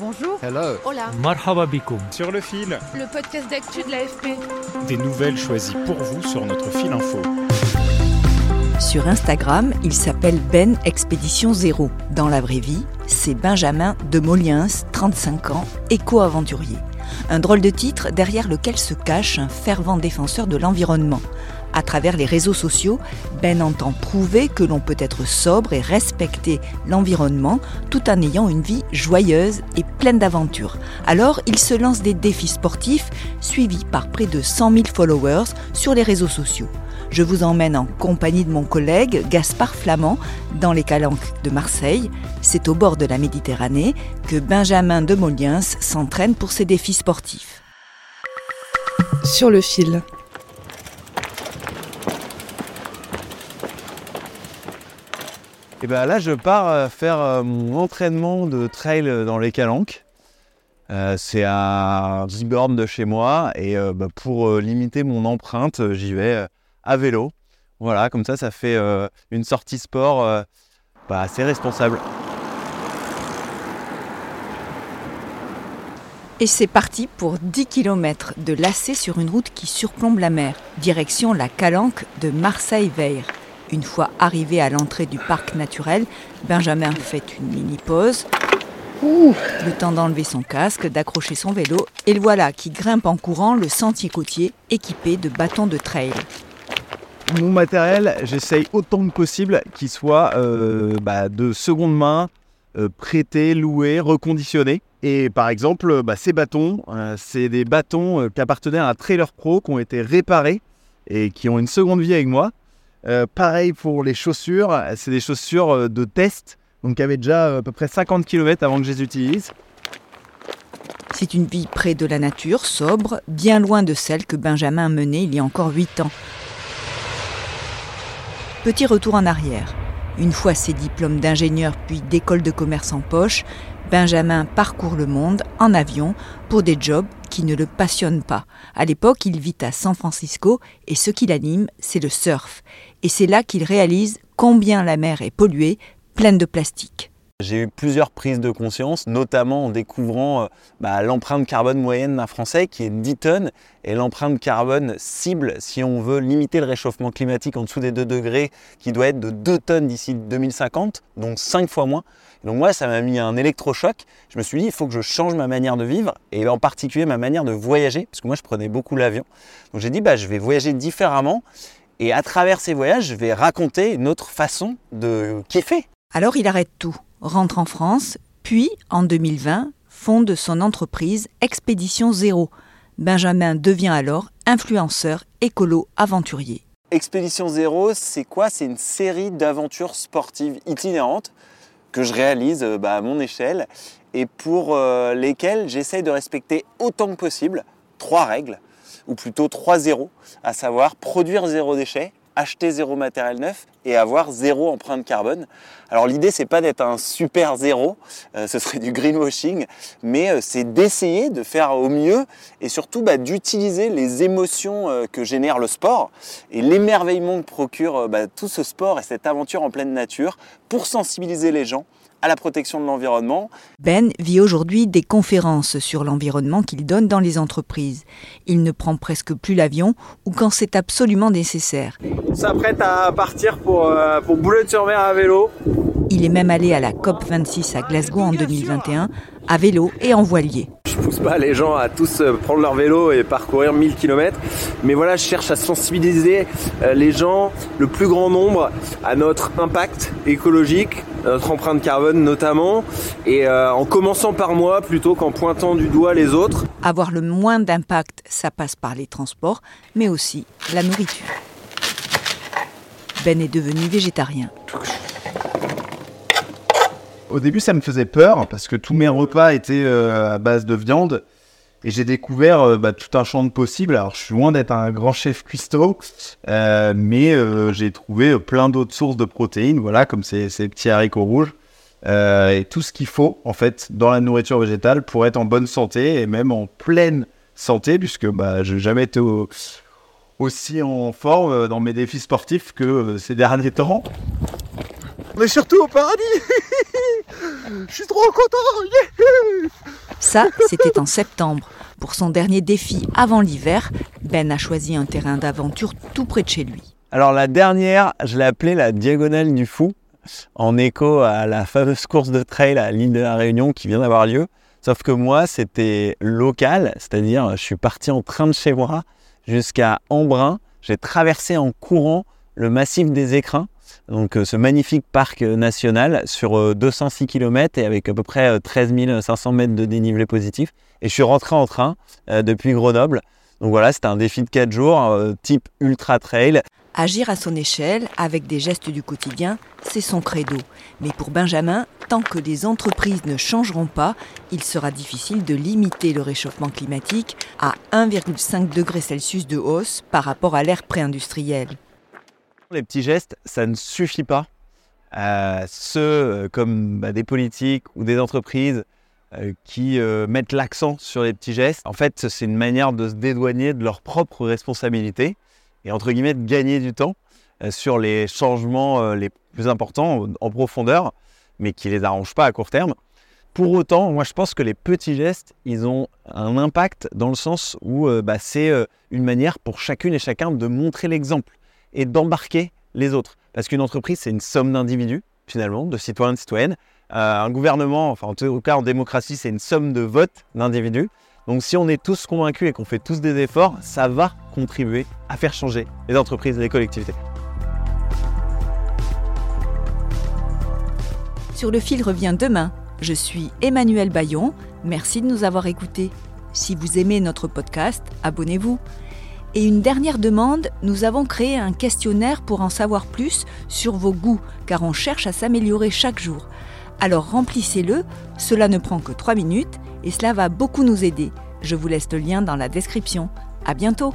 Bonjour. Hello. Hola. Marhaba bikoum. Sur le fil, Le podcast d'actu de l'AFP. des nouvelles choisies pour vous sur notre fil info. Sur Instagram, il s'appelle Ben Expédition Zéro. Dans la vraie vie, c'est Benjamin de Moliens, 35 ans, éco-aventurier. Un drôle de titre derrière lequel se cache un fervent défenseur de l'environnement. À travers les réseaux sociaux, Ben entend prouver que l'on peut être sobre et respecter l'environnement tout en ayant une vie joyeuse et pleine d'aventures. Alors, il se lance des défis sportifs suivis par près de 100 000 followers sur les réseaux sociaux. Je vous emmène en compagnie de mon collègue Gaspard Flamand dans les Calanques de Marseille. C'est au bord de la Méditerranée que Benjamin de Moliens s'entraîne pour ses défis sportifs. Sur le fil. Et ben là, je pars euh, faire euh, mon entraînement de trail dans les Calanques. Euh, c'est à 10 bornes de chez moi et euh, bah, pour euh, limiter mon empreinte, euh, j'y vais euh, à vélo. Voilà, comme ça, ça fait euh, une sortie sport euh, bah, assez responsable. Et c'est parti pour 10 km de lacets sur une route qui surplombe la mer, direction la Calanque de Marseille-Veire. Une fois arrivé à l'entrée du parc naturel, Benjamin fait une mini pause. Le temps d'enlever son casque, d'accrocher son vélo, et le voilà qui grimpe en courant le sentier côtier équipé de bâtons de trail. Mon matériel, j'essaye autant que possible qu'il soit euh, bah, de seconde main, euh, prêté, loué, reconditionné. Et par exemple, bah, ces bâtons, euh, c'est des bâtons qui appartenaient à un trailer pro qui ont été réparés et qui ont une seconde vie avec moi. Euh, pareil pour les chaussures, c'est des chaussures euh, de test, donc qui avaient déjà euh, à peu près 50 km avant que je les utilise. C'est une vie près de la nature, sobre, bien loin de celle que Benjamin menait il y a encore 8 ans. Petit retour en arrière. Une fois ses diplômes d'ingénieur puis d'école de commerce en poche, Benjamin parcourt le monde en avion pour des jobs qui ne le passionnent pas. À l'époque, il vit à San Francisco et ce qui l'anime, c'est le surf. Et c'est là qu'il réalise combien la mer est polluée, pleine de plastique. J'ai eu plusieurs prises de conscience, notamment en découvrant euh, bah, l'empreinte carbone moyenne d'un Français qui est 10 tonnes et l'empreinte carbone cible, si on veut limiter le réchauffement climatique en dessous des 2 degrés, qui doit être de 2 tonnes d'ici 2050, donc 5 fois moins. Donc moi, ça m'a mis un électrochoc. Je me suis dit, il faut que je change ma manière de vivre et en particulier ma manière de voyager, parce que moi, je prenais beaucoup l'avion. Donc j'ai dit, bah, je vais voyager différemment et à travers ces voyages, je vais raconter une autre façon de kiffer. Alors il arrête tout, rentre en France, puis en 2020 fonde son entreprise Expédition Zéro. Benjamin devient alors influenceur écolo aventurier. Expédition Zéro, c'est quoi? C'est une série d'aventures sportives itinérantes que je réalise euh, bah, à mon échelle et pour euh, lesquelles j'essaye de respecter autant que possible trois règles, ou plutôt trois zéros, à savoir produire zéro déchet, acheter zéro matériel neuf et avoir zéro empreinte carbone. Alors l'idée c'est pas d'être un super zéro, euh, ce serait du greenwashing, mais euh, c'est d'essayer de faire au mieux et surtout bah, d'utiliser les émotions euh, que génère le sport et l'émerveillement que procure bah, tout ce sport et cette aventure en pleine nature pour sensibiliser les gens à la protection de l'environnement. Ben vit aujourd'hui des conférences sur l'environnement qu'il donne dans les entreprises. Il ne prend presque plus l'avion ou quand c'est absolument nécessaire. On s'apprête à partir pour, euh, pour Boulogne-sur-Mer à vélo. Il est même allé à la COP26 à Glasgow en 2021 à vélo et en voilier. Je pousse pas les gens à tous euh, prendre leur vélo et parcourir 1000 km, mais voilà, je cherche à sensibiliser euh, les gens, le plus grand nombre, à notre impact écologique, notre empreinte carbone notamment, et euh, en commençant par moi plutôt qu'en pointant du doigt les autres. Avoir le moins d'impact, ça passe par les transports, mais aussi la nourriture. Ben est devenu végétarien. Au début, ça me faisait peur parce que tous mes repas étaient euh, à base de viande et j'ai découvert euh, bah, tout un champ de possibles. Alors, je suis loin d'être un grand chef cuistot, euh, mais euh, j'ai trouvé plein d'autres sources de protéines, voilà, comme ces, petits haricots rouges. Et tout ce qu'il faut, en fait, dans la nourriture végétale pour être en bonne santé et même en pleine santé, puisque bah, je n'ai jamais été au- aussi en forme dans mes défis sportifs que ces derniers temps. Est surtout au paradis Je suis trop content Ça, c'était en septembre. Pour son dernier défi avant l'hiver, Ben a choisi un terrain d'aventure tout près de chez lui. Alors la dernière, je l'ai appelée la diagonale du fou, en écho à la fameuse course de trail à l'île de la Réunion qui vient d'avoir lieu. Sauf que moi, c'était local, c'est-à-dire je suis parti en train de chez moi jusqu'à Embrun. J'ai traversé en courant le massif des Écrins, donc euh, ce magnifique parc euh, national sur euh, 206 km et avec à peu près euh, 13 500 mètres de dénivelé positif. Et je suis rentré en train euh, depuis Grenoble. Donc voilà, c'était un défi de 4 jours, euh, type ultra trail. Agir à son échelle, avec des gestes du quotidien, c'est son credo. Mais pour Benjamin, tant que les entreprises ne changeront pas, il sera difficile de limiter le réchauffement climatique à 1,5 degré Celsius de hausse par rapport à l'ère pré-industrielle. Les petits gestes, ça ne suffit pas. Euh, ceux euh, comme bah, des politiques ou des entreprises euh, qui mettent l'accent sur les petits gestes, en fait, c'est une manière de se dédouaner de leurs propres responsabilités et entre guillemets de gagner du temps sur les changements les plus importants en- profondeur, mais qui les arrangent pas à court terme. Pour autant, moi je pense que les petits gestes, ils ont un impact dans le sens où bah, c'est une manière pour chacune et chacun de montrer l'exemple et d'embarquer les autres. Parce qu'une entreprise, c'est une somme d'individus, finalement, de citoyens de citoyennes. Euh, un gouvernement, enfin en tout cas en démocratie, c'est une somme de votes d'individus. Donc si on est tous convaincus et qu'on fait tous des efforts, ça va contribuer à faire changer les entreprises et les collectivités. Sur le fil revient demain. Je suis Emmanuel Bayon. Merci de nous avoir écoutés. Si vous aimez notre podcast, abonnez-vous. Et une dernière demande, nous avons créé un questionnaire pour en savoir plus sur vos goûts, car on cherche à s'améliorer chaque jour. Alors remplissez-le, cela ne prend que 3 minutes et cela va beaucoup nous aider. Je vous laisse le lien dans la description. À bientôt!